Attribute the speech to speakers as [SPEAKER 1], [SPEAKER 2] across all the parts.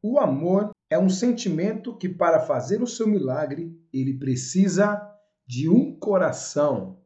[SPEAKER 1] O amor é um sentimento que, para fazer o seu milagre, ele precisa de um coração.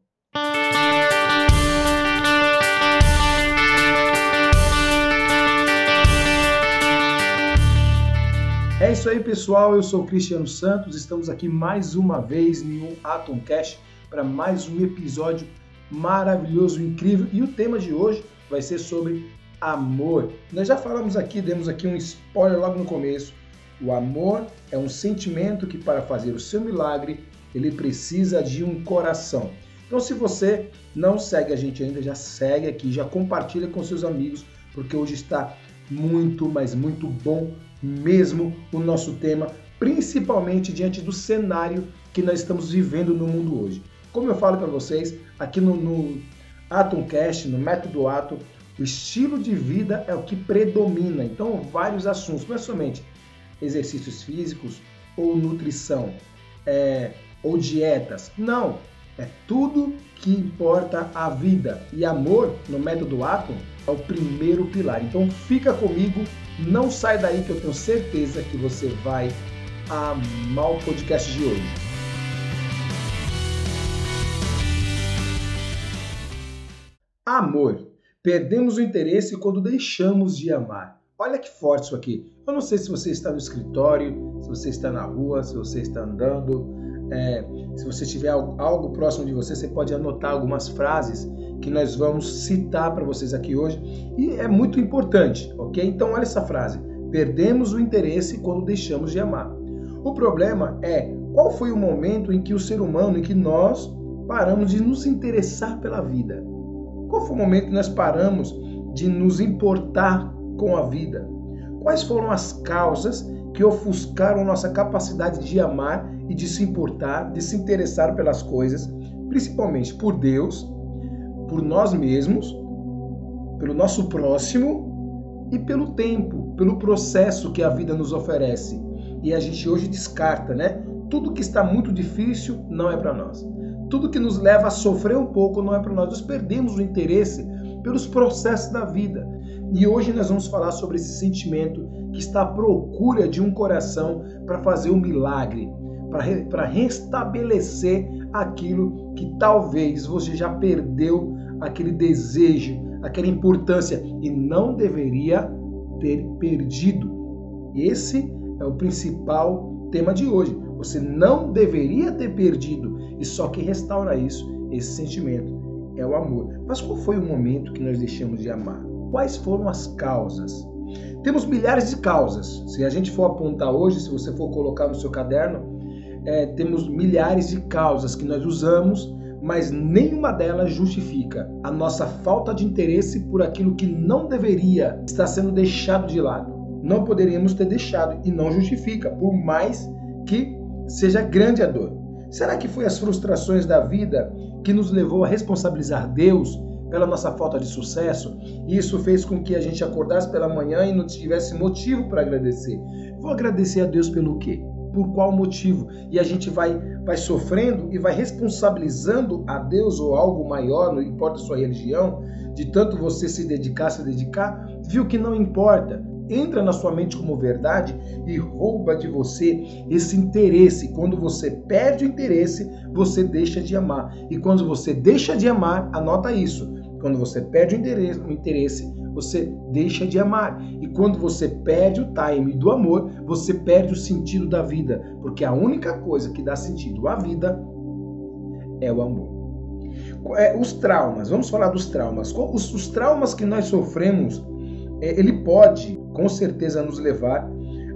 [SPEAKER 1] É isso aí, pessoal. Eu sou Cristiano Santos. Estamos aqui mais uma vez em um Atom Cash para mais um episódio maravilhoso, incrível. E o tema de hoje vai ser sobre amor. Nós já falamos aqui, demos aqui um spoiler logo no começo. O amor é um sentimento que para fazer o seu milagre, ele precisa de um coração. Então, se você não segue a gente ainda, já segue aqui, já compartilha com seus amigos, porque hoje está muito, mas muito bom mesmo o nosso tema, principalmente diante do cenário que nós estamos vivendo no mundo hoje. Como eu falo para vocês, aqui no, no Atomcast, no Método Atom, o estilo de vida é o que predomina. Então, vários assuntos, não é somente exercícios físicos ou nutrição é, ou dietas. Não, é tudo que importa a vida. E amor, no método Atom, é o primeiro pilar. Então, fica comigo, não sai daí que eu tenho certeza que você vai amar o podcast de hoje. Amor. Perdemos o interesse quando deixamos de amar. Olha que forte isso aqui. Eu não sei se você está no escritório, se você está na rua, se você está andando. É, se você tiver algo próximo de você, você pode anotar algumas frases que nós vamos citar para vocês aqui hoje. E é muito importante, ok? Então, olha essa frase: Perdemos o interesse quando deixamos de amar. O problema é qual foi o momento em que o ser humano, em que nós paramos de nos interessar pela vida? Qual foi o momento que nós paramos de nos importar com a vida? Quais foram as causas que ofuscaram nossa capacidade de amar e de se importar, de se interessar pelas coisas, principalmente por Deus, por nós mesmos, pelo nosso próximo e pelo tempo, pelo processo que a vida nos oferece. E a gente hoje descarta, né? Tudo que está muito difícil não é para nós tudo que nos leva a sofrer um pouco não é para nós. Nós perdemos o interesse pelos processos da vida. E hoje nós vamos falar sobre esse sentimento que está à procura de um coração para fazer um milagre, para restabelecer aquilo que talvez você já perdeu aquele desejo, aquela importância e não deveria ter perdido. Esse é o principal tema de hoje. Você não deveria ter perdido e só quem restaura isso, esse sentimento, é o amor. Mas qual foi o momento que nós deixamos de amar? Quais foram as causas? Temos milhares de causas. Se a gente for apontar hoje, se você for colocar no seu caderno, é, temos milhares de causas que nós usamos, mas nenhuma delas justifica a nossa falta de interesse por aquilo que não deveria estar sendo deixado de lado. Não poderíamos ter deixado e não justifica, por mais que seja grande a dor. Será que foi as frustrações da vida que nos levou a responsabilizar Deus pela nossa falta de sucesso? E isso fez com que a gente acordasse pela manhã e não tivesse motivo para agradecer. Vou agradecer a Deus pelo quê? Por qual motivo? E a gente vai, vai sofrendo e vai responsabilizando a Deus ou algo maior, não importa a sua religião, de tanto você se dedicar, se dedicar, viu que não importa entra na sua mente como verdade e rouba de você esse interesse. Quando você perde o interesse, você deixa de amar. E quando você deixa de amar, anota isso. Quando você perde o interesse, o interesse, você deixa de amar. E quando você perde o time do amor, você perde o sentido da vida, porque a única coisa que dá sentido à vida é o amor. É, os traumas, vamos falar dos traumas. Os, os traumas que nós sofremos ele pode, com certeza, nos levar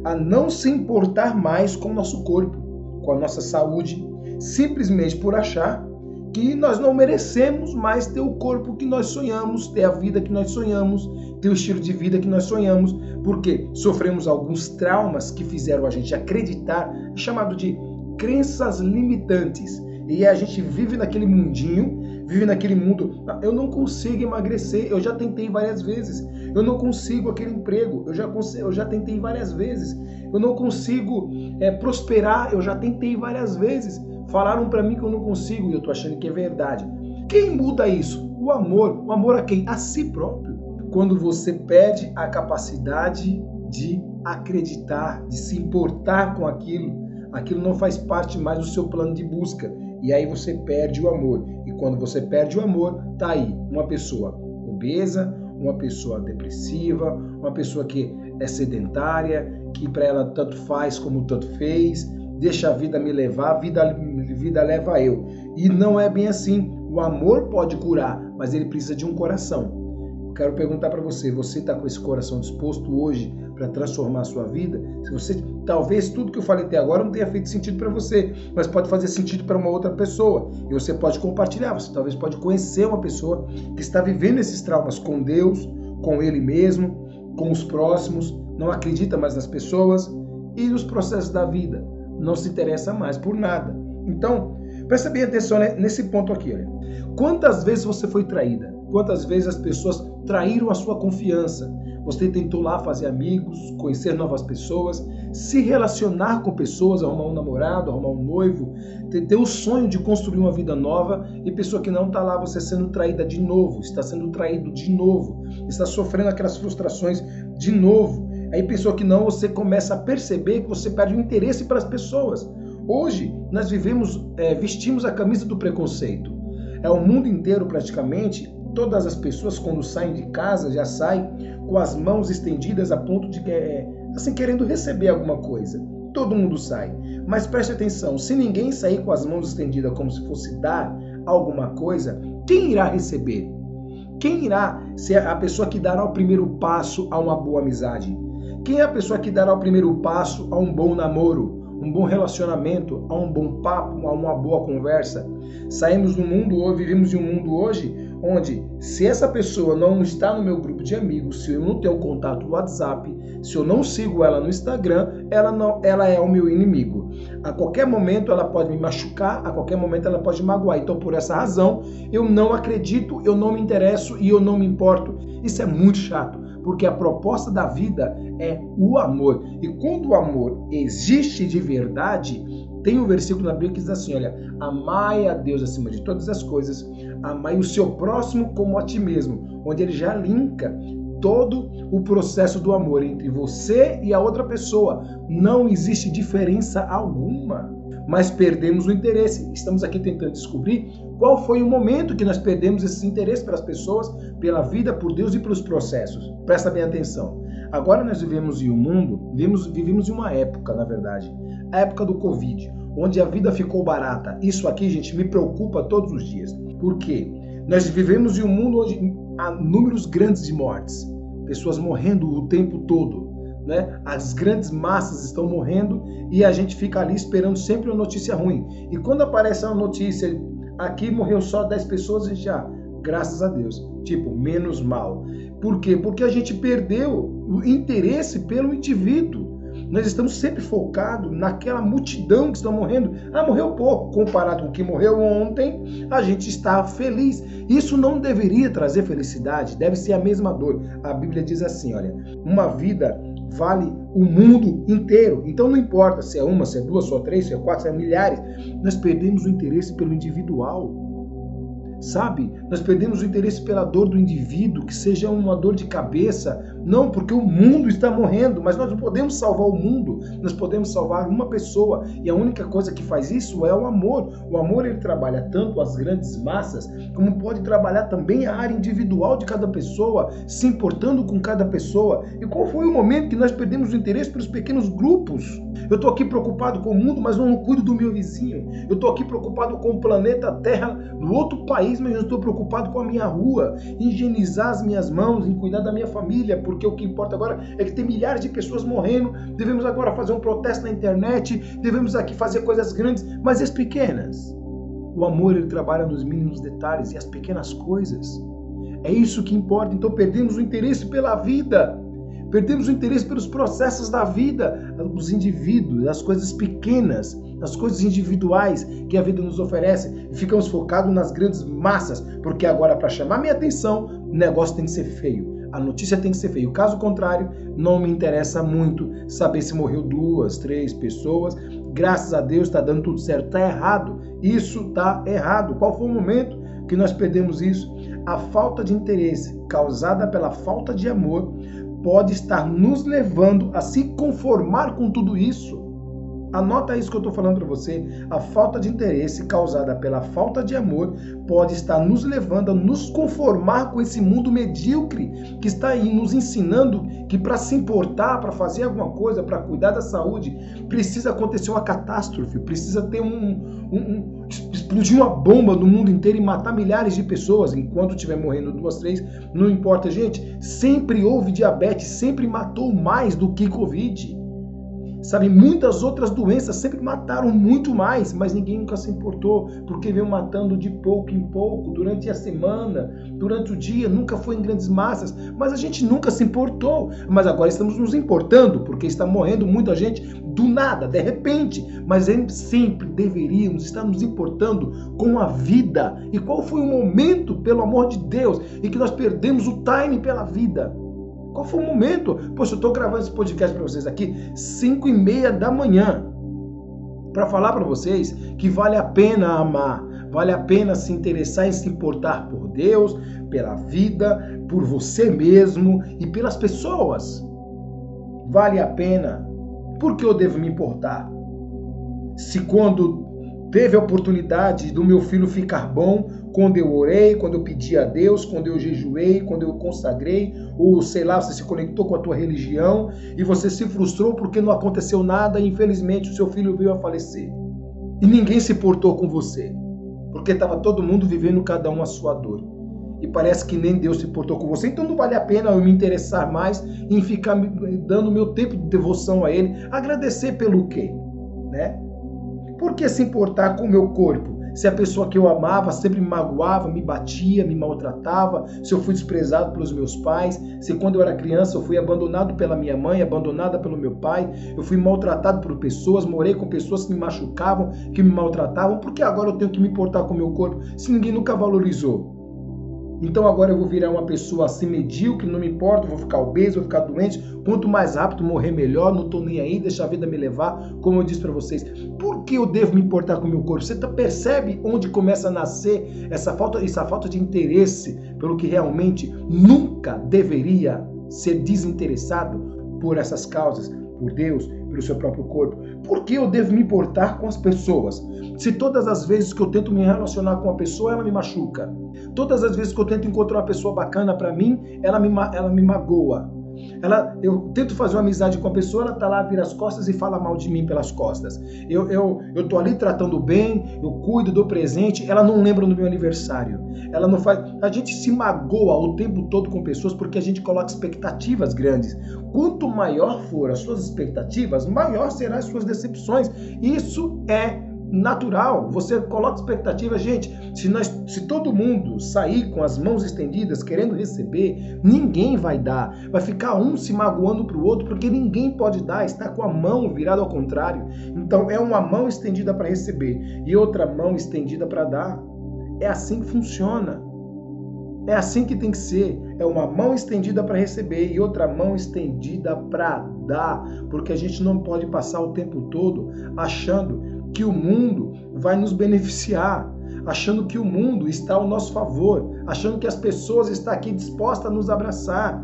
[SPEAKER 1] a não se importar mais com o nosso corpo, com a nossa saúde, simplesmente por achar que nós não merecemos mais ter o corpo que nós sonhamos, ter a vida que nós sonhamos, ter o estilo de vida que nós sonhamos, porque sofremos alguns traumas que fizeram a gente acreditar, chamado de crenças limitantes. E a gente vive naquele mundinho vive naquele mundo. Eu não consigo emagrecer, eu já tentei várias vezes. Eu não consigo aquele emprego, eu já, eu já tentei várias vezes. Eu não consigo é, prosperar, eu já tentei várias vezes. Falaram para mim que eu não consigo e eu tô achando que é verdade. Quem muda isso? O amor. O amor a quem? A si próprio. Quando você perde a capacidade de acreditar, de se importar com aquilo. Aquilo não faz parte mais do seu plano de busca. E aí você perde o amor. E quando você perde o amor, tá aí uma pessoa obesa, uma pessoa depressiva, uma pessoa que é sedentária, que para ela tanto faz como tanto fez, deixa a vida me levar, a vida, vida leva eu. E não é bem assim. O amor pode curar, mas ele precisa de um coração. Quero perguntar para você: você está com esse coração disposto hoje para transformar a sua vida? Se você talvez tudo que eu falei até agora não tenha feito sentido para você, mas pode fazer sentido para uma outra pessoa. E você pode compartilhar, você talvez pode conhecer uma pessoa que está vivendo esses traumas com Deus, com ele mesmo, com os próximos, não acredita mais nas pessoas e nos processos da vida, não se interessa mais por nada. Então, presta bem atenção nesse ponto aqui. Olha. Quantas vezes você foi traída? Quantas vezes as pessoas traíram a sua confiança? Você tentou lá fazer amigos, conhecer novas pessoas, se relacionar com pessoas, arrumar um namorado, arrumar um noivo, ter, o sonho de construir uma vida nova e pessoa que não está lá, você sendo traída de novo, está sendo traído de novo, está sofrendo aquelas frustrações de novo. Aí pessoa que não, você começa a perceber que você perde o interesse para as pessoas. Hoje nós vivemos, é, vestimos a camisa do preconceito. É o mundo inteiro praticamente todas as pessoas quando saem de casa já saem com as mãos estendidas a ponto de é, assim querendo receber alguma coisa. Todo mundo sai. Mas preste atenção, se ninguém sair com as mãos estendidas como se fosse dar alguma coisa, quem irá receber? Quem irá ser a pessoa que dará o primeiro passo a uma boa amizade? Quem é a pessoa que dará o primeiro passo a um bom namoro? um bom relacionamento, a um bom papo, a uma boa conversa. Saímos do mundo hoje, vivemos em um mundo hoje onde se essa pessoa não está no meu grupo de amigos, se eu não tenho contato no WhatsApp, se eu não sigo ela no Instagram, ela não, ela é o meu inimigo. A qualquer momento ela pode me machucar, a qualquer momento ela pode me magoar. Então por essa razão, eu não acredito, eu não me interesso e eu não me importo. Isso é muito chato, porque a proposta da vida é o amor. E quando o amor existe de verdade, tem um versículo na Bíblia que diz assim: olha, amai a Deus acima de todas as coisas, amai o seu próximo como a ti mesmo, onde ele já linka todo o processo do amor entre você e a outra pessoa. Não existe diferença alguma. Mas perdemos o interesse. Estamos aqui tentando descobrir qual foi o momento que nós perdemos esse interesse pelas pessoas, pela vida, por Deus e pelos processos. Presta bem atenção. Agora nós vivemos em um mundo, vivemos, vivemos em uma época, na verdade, a época do Covid, onde a vida ficou barata. Isso aqui, gente, me preocupa todos os dias. Por quê? Nós vivemos em um mundo onde há números grandes de mortes, pessoas morrendo o tempo todo. Né? As grandes massas estão morrendo e a gente fica ali esperando sempre uma notícia ruim. E quando aparece uma notícia, aqui morreu só 10 pessoas, a gente já, graças a Deus, tipo, menos mal. Por quê? Porque a gente perdeu o interesse pelo indivíduo. Nós estamos sempre focados naquela multidão que está morrendo. Ah, morreu pouco. Comparado com o que morreu ontem, a gente está feliz. Isso não deveria trazer felicidade, deve ser a mesma dor. A Bíblia diz assim: olha, uma vida vale o mundo inteiro. Então não importa se é uma, se é duas, se é três, se é quatro, se é milhares. Nós perdemos o interesse pelo individual. Sabe? Nós perdemos o interesse pela dor do indivíduo, que seja uma dor de cabeça, não porque o mundo está morrendo, mas nós não podemos salvar o mundo, nós podemos salvar uma pessoa, e a única coisa que faz isso é o amor. O amor ele trabalha tanto as grandes massas, como pode trabalhar também a área individual de cada pessoa, se importando com cada pessoa. E qual foi o momento que nós perdemos o interesse pelos pequenos grupos? Eu estou aqui preocupado com o mundo, mas não cuido do meu vizinho. Eu estou aqui preocupado com o planeta Terra no outro país, mas eu estou preocupado com a minha rua, em higienizar as minhas mãos, em cuidar da minha família, porque o que importa agora é que tem milhares de pessoas morrendo. Devemos agora fazer um protesto na internet, devemos aqui fazer coisas grandes, mas as pequenas. O amor ele trabalha nos mínimos detalhes e as pequenas coisas. É isso que importa. Então perdemos o interesse pela vida. Perdemos o interesse pelos processos da vida, os indivíduos, as coisas pequenas, as coisas individuais que a vida nos oferece. Ficamos focados nas grandes massas, porque agora, para chamar minha atenção, o negócio tem que ser feio. A notícia tem que ser feia. Caso contrário, não me interessa muito saber se morreu duas, três pessoas. Graças a Deus está dando tudo certo. Está errado. Isso está errado. Qual foi o momento que nós perdemos isso? A falta de interesse causada pela falta de amor pode estar nos levando a se conformar com tudo isso. Anota isso que eu estou falando para você. A falta de interesse causada pela falta de amor pode estar nos levando a nos conformar com esse mundo medíocre que está aí nos ensinando que para se importar, para fazer alguma coisa, para cuidar da saúde, precisa acontecer uma catástrofe, precisa ter um, um, explodir uma bomba no mundo inteiro e matar milhares de pessoas enquanto estiver morrendo duas, três, não importa, gente. Sempre houve diabetes, sempre matou mais do que Covid. Sabe, muitas outras doenças sempre mataram muito mais, mas ninguém nunca se importou, porque veio matando de pouco em pouco, durante a semana, durante o dia, nunca foi em grandes massas, mas a gente nunca se importou. Mas agora estamos nos importando, porque está morrendo muita gente do nada, de repente, mas sempre deveríamos estar nos importando com a vida. E qual foi o momento, pelo amor de Deus, em que nós perdemos o time pela vida? Qual foi o momento? Poxa, eu estou gravando esse podcast para vocês aqui 5 e meia da manhã para falar para vocês que vale a pena amar, vale a pena se interessar e se importar por Deus, pela vida, por você mesmo e pelas pessoas. Vale a pena. Por que eu devo me importar? Se quando teve a oportunidade do meu filho ficar bom quando eu orei, quando eu pedi a Deus, quando eu jejuei, quando eu consagrei, ou sei lá, você se conectou com a tua religião e você se frustrou porque não aconteceu nada e infelizmente o seu filho veio a falecer. E ninguém se portou com você, porque estava todo mundo vivendo cada um a sua dor. E parece que nem Deus se portou com você, então não vale a pena eu me interessar mais em ficar dando meu tempo de devoção a Ele. Agradecer pelo quê? Né? Por que se importar com o meu corpo? Se a pessoa que eu amava sempre me magoava, me batia, me maltratava, se eu fui desprezado pelos meus pais, se quando eu era criança eu fui abandonado pela minha mãe, abandonada pelo meu pai, eu fui maltratado por pessoas, morei com pessoas que me machucavam, que me maltratavam, por que agora eu tenho que me importar com o meu corpo se ninguém nunca valorizou? Então agora eu vou virar uma pessoa assim medíocre, não me importa, vou ficar obeso, vou ficar doente. Quanto mais rápido morrer, melhor. Não tô nem aí, deixa a vida me levar. Como eu disse para vocês, por que eu devo me importar com o meu corpo? Você tá, percebe onde começa a nascer essa falta, essa falta de interesse pelo que realmente nunca deveria ser desinteressado por essas causas? por Deus, pelo seu próprio corpo. Por que eu devo me importar com as pessoas? Se todas as vezes que eu tento me relacionar com uma pessoa, ela me machuca. Todas as vezes que eu tento encontrar uma pessoa bacana para mim, ela me, ela me magoa. Ela, eu tento fazer uma amizade com a pessoa, ela tá lá, vira as costas e fala mal de mim pelas costas. Eu, eu, eu tô ali tratando bem, eu cuido, dou presente, ela não lembra do meu aniversário. Ela não faz. A gente se magoa o tempo todo com pessoas porque a gente coloca expectativas grandes. Quanto maior for as suas expectativas, maior serão as suas decepções. Isso é natural. Você coloca expectativa, gente. Se nós, se todo mundo sair com as mãos estendidas querendo receber, ninguém vai dar. Vai ficar um se magoando para o outro porque ninguém pode dar. Está com a mão virada ao contrário. Então é uma mão estendida para receber e outra mão estendida para dar. É assim que funciona. É assim que tem que ser. É uma mão estendida para receber e outra mão estendida para dar, porque a gente não pode passar o tempo todo achando que o mundo vai nos beneficiar, achando que o mundo está ao nosso favor, achando que as pessoas estão aqui dispostas a nos abraçar.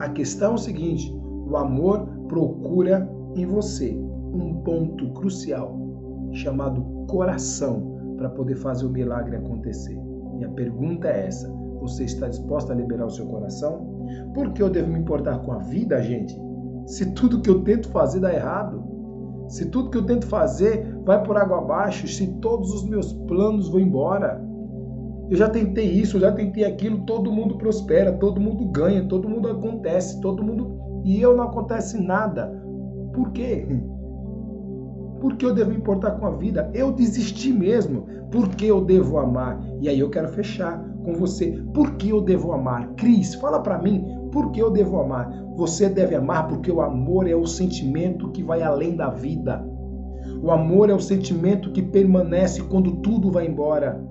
[SPEAKER 1] A questão é o seguinte: o amor procura em você um ponto crucial chamado coração para poder fazer o milagre acontecer. E a pergunta é essa: você está disposta a liberar o seu coração? Por que eu devo me importar com a vida, gente? Se tudo que eu tento fazer dá errado, se tudo que eu tento fazer vai por água abaixo, se todos os meus planos vão embora. Eu já tentei isso, eu já tentei aquilo, todo mundo prospera, todo mundo ganha, todo mundo acontece, todo mundo. E eu não acontece nada. Por quê? Por que eu devo importar com a vida? Eu desisti mesmo. Por que eu devo amar? E aí eu quero fechar com você. Por que eu devo amar? Cris, fala para mim, por que eu devo amar? Você deve amar porque o amor é o sentimento que vai além da vida. O amor é o sentimento que permanece quando tudo vai embora.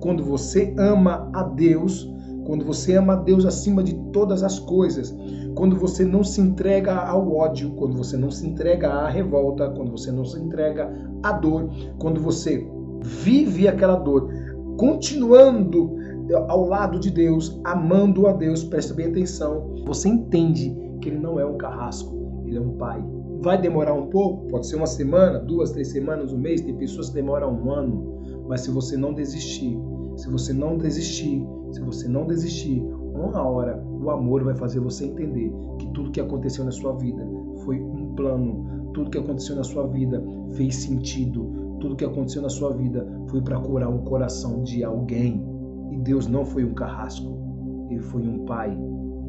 [SPEAKER 1] Quando você ama a Deus, quando você ama a Deus acima de todas as coisas, quando você não se entrega ao ódio, quando você não se entrega à revolta, quando você não se entrega à dor, quando você vive aquela dor, continuando ao lado de Deus, amando a Deus, presta bem atenção, você entende que ele não é um carrasco, ele é um pai. Vai demorar um pouco, pode ser uma semana, duas, três semanas, um mês, tem pessoas que demoram um ano, mas se você não desistir, se você não desistir, se você não desistir, uma hora o amor vai fazer você entender que tudo que aconteceu na sua vida foi um plano, tudo que aconteceu na sua vida fez sentido, tudo que aconteceu na sua vida foi para curar o coração de alguém. E Deus não foi um carrasco, ele foi um pai.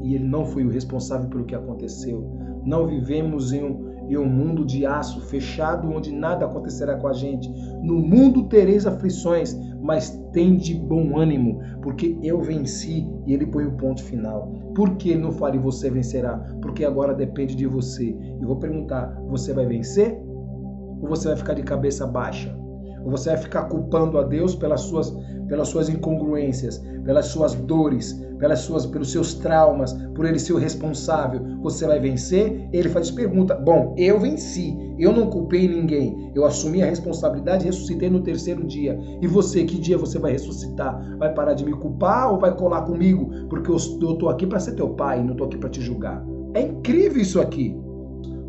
[SPEAKER 1] E ele não foi o responsável pelo que aconteceu. Não vivemos em um, em um mundo de aço fechado onde nada acontecerá com a gente. No mundo tereis aflições, mas tem de bom ânimo, porque eu venci e ele põe o ponto final. Por que ele não fala e você vencerá? Porque agora depende de você. Eu vou perguntar: você vai vencer? Ou você vai ficar de cabeça baixa? Ou você vai ficar culpando a Deus pelas suas, pelas suas incongruências, pelas suas dores, pelas suas, pelos seus traumas, por ele ser o responsável? Você vai vencer? Ele faz pergunta: Bom, eu venci, eu não culpei ninguém, eu assumi a responsabilidade e ressuscitei no terceiro dia. E você, que dia você vai ressuscitar? Vai parar de me culpar ou vai colar comigo? Porque eu estou aqui para ser teu pai, não estou aqui para te julgar. É incrível isso aqui.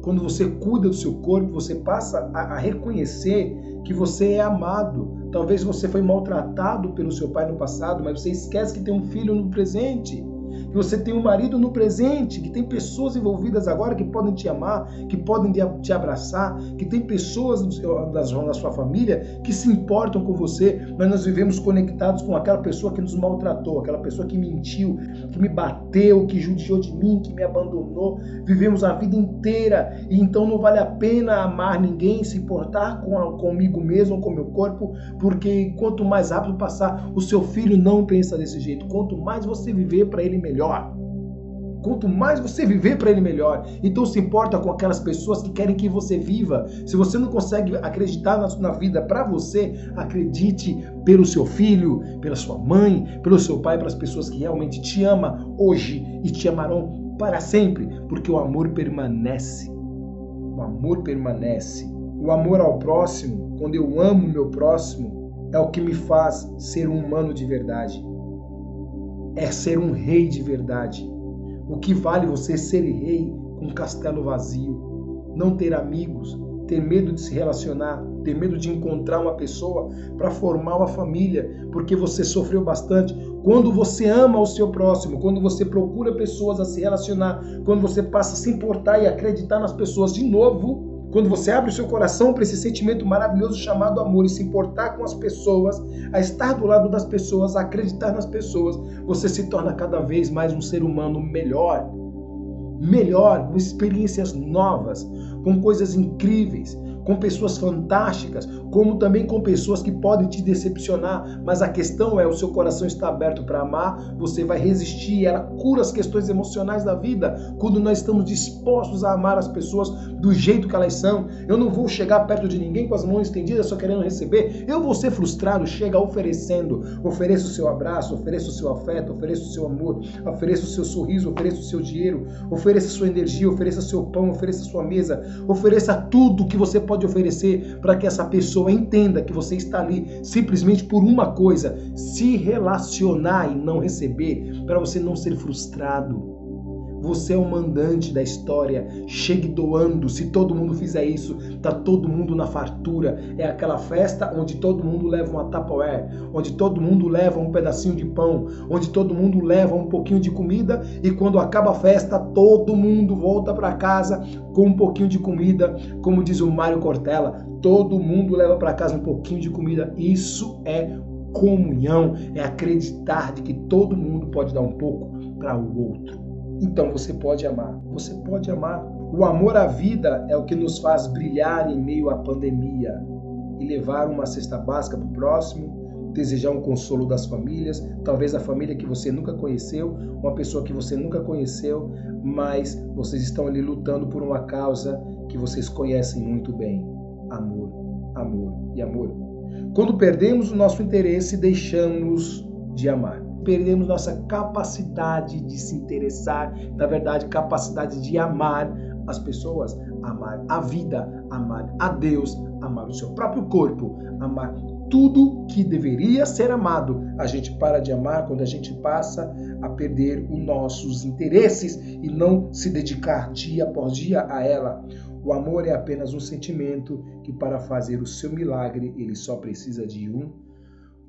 [SPEAKER 1] Quando você cuida do seu corpo, você passa a, a reconhecer que você é amado. Talvez você foi maltratado pelo seu pai no passado, mas você esquece que tem um filho no presente que você tem um marido no presente, que tem pessoas envolvidas agora que podem te amar, que podem te abraçar, que tem pessoas da sua família que se importam com você, mas nós vivemos conectados com aquela pessoa que nos maltratou, aquela pessoa que mentiu, que me bateu, que judiou de mim, que me abandonou. Vivemos a vida inteira e então não vale a pena amar ninguém, se importar com a, comigo mesmo, com meu corpo, porque quanto mais rápido passar, o seu filho não pensa desse jeito. Quanto mais você viver para ele melhor. Quanto mais você viver para ele melhor. Então se importa com aquelas pessoas que querem que você viva. Se você não consegue acreditar na, na vida para você, acredite pelo seu filho, pela sua mãe, pelo seu pai, pelas pessoas que realmente te amam hoje e te amarão para sempre, porque o amor permanece. O amor permanece. O amor ao próximo, quando eu amo meu próximo, é o que me faz ser um humano de verdade é ser um rei de verdade. O que vale você ser rei com um castelo vazio, não ter amigos, ter medo de se relacionar, ter medo de encontrar uma pessoa para formar uma família, porque você sofreu bastante. Quando você ama o seu próximo, quando você procura pessoas a se relacionar, quando você passa a se importar e acreditar nas pessoas de novo, quando você abre o seu coração para esse sentimento maravilhoso chamado amor e se importar com as pessoas, a estar do lado das pessoas, a acreditar nas pessoas, você se torna cada vez mais um ser humano melhor. Melhor, com experiências novas, com coisas incríveis, com pessoas fantásticas, como também com pessoas que podem te decepcionar, mas a questão é: o seu coração está aberto para amar, você vai resistir, ela cura as questões emocionais da vida. Quando nós estamos dispostos a amar as pessoas do jeito que elas são. Eu não vou chegar perto de ninguém com as mãos estendidas só querendo receber, eu vou ser frustrado, chega oferecendo, ofereça o seu abraço, ofereça o seu afeto, ofereça o seu amor, ofereça o seu sorriso, ofereça o seu dinheiro, ofereça a sua energia, ofereça o seu pão, ofereça a sua mesa, ofereça tudo que você pode pode oferecer para que essa pessoa entenda que você está ali simplesmente por uma coisa, se relacionar e não receber, para você não ser frustrado. Você é o mandante da história. Chegue doando. Se todo mundo fizer isso, tá todo mundo na fartura. É aquela festa onde todo mundo leva uma Tupperware, onde todo mundo leva um pedacinho de pão, onde todo mundo leva um pouquinho de comida e quando acaba a festa, todo mundo volta para casa com um pouquinho de comida, como diz o Mário Cortella, todo mundo leva para casa um pouquinho de comida. Isso é comunhão, é acreditar de que todo mundo pode dar um pouco para o outro. Então você pode amar. Você pode amar. O amor à vida é o que nos faz brilhar em meio à pandemia e levar uma cesta básica para o próximo, desejar um consolo das famílias, talvez a família que você nunca conheceu, uma pessoa que você nunca conheceu, mas vocês estão ali lutando por uma causa que vocês conhecem muito bem. Amor, amor e amor. Quando perdemos o nosso interesse, deixamos de amar perdemos nossa capacidade de se interessar, na verdade, capacidade de amar as pessoas, amar a vida, amar a Deus, amar o seu próprio corpo, amar tudo que deveria ser amado, a gente para de amar quando a gente passa a perder os nossos interesses e não se dedicar dia após dia a ela. O amor é apenas um sentimento que, para fazer o seu milagre, ele só precisa de um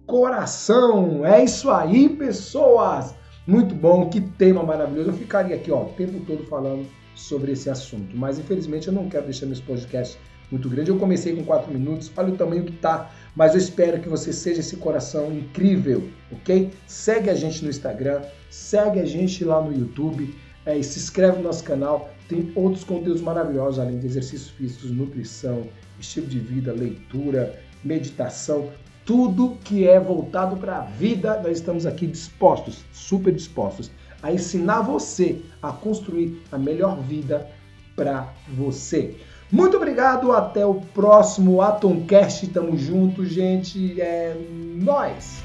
[SPEAKER 1] coração. É isso aí, pessoas! Muito bom, que tema maravilhoso. Eu ficaria aqui ó, o tempo todo falando sobre esse assunto, mas infelizmente eu não quero deixar meus podcasts muito grande. Eu comecei com 4 minutos, olha o tamanho que tá, mas eu espero que você seja esse coração incrível, ok? Segue a gente no Instagram, segue a gente lá no YouTube é, se inscreve no nosso canal. Tem outros conteúdos maravilhosos, além de exercícios físicos, nutrição, estilo de vida, leitura, meditação, tudo que é voltado para a vida, nós estamos aqui dispostos, super dispostos, a ensinar você a construir a melhor vida para você. Muito obrigado, até o próximo Atomcast. Tamo junto, gente. É nós.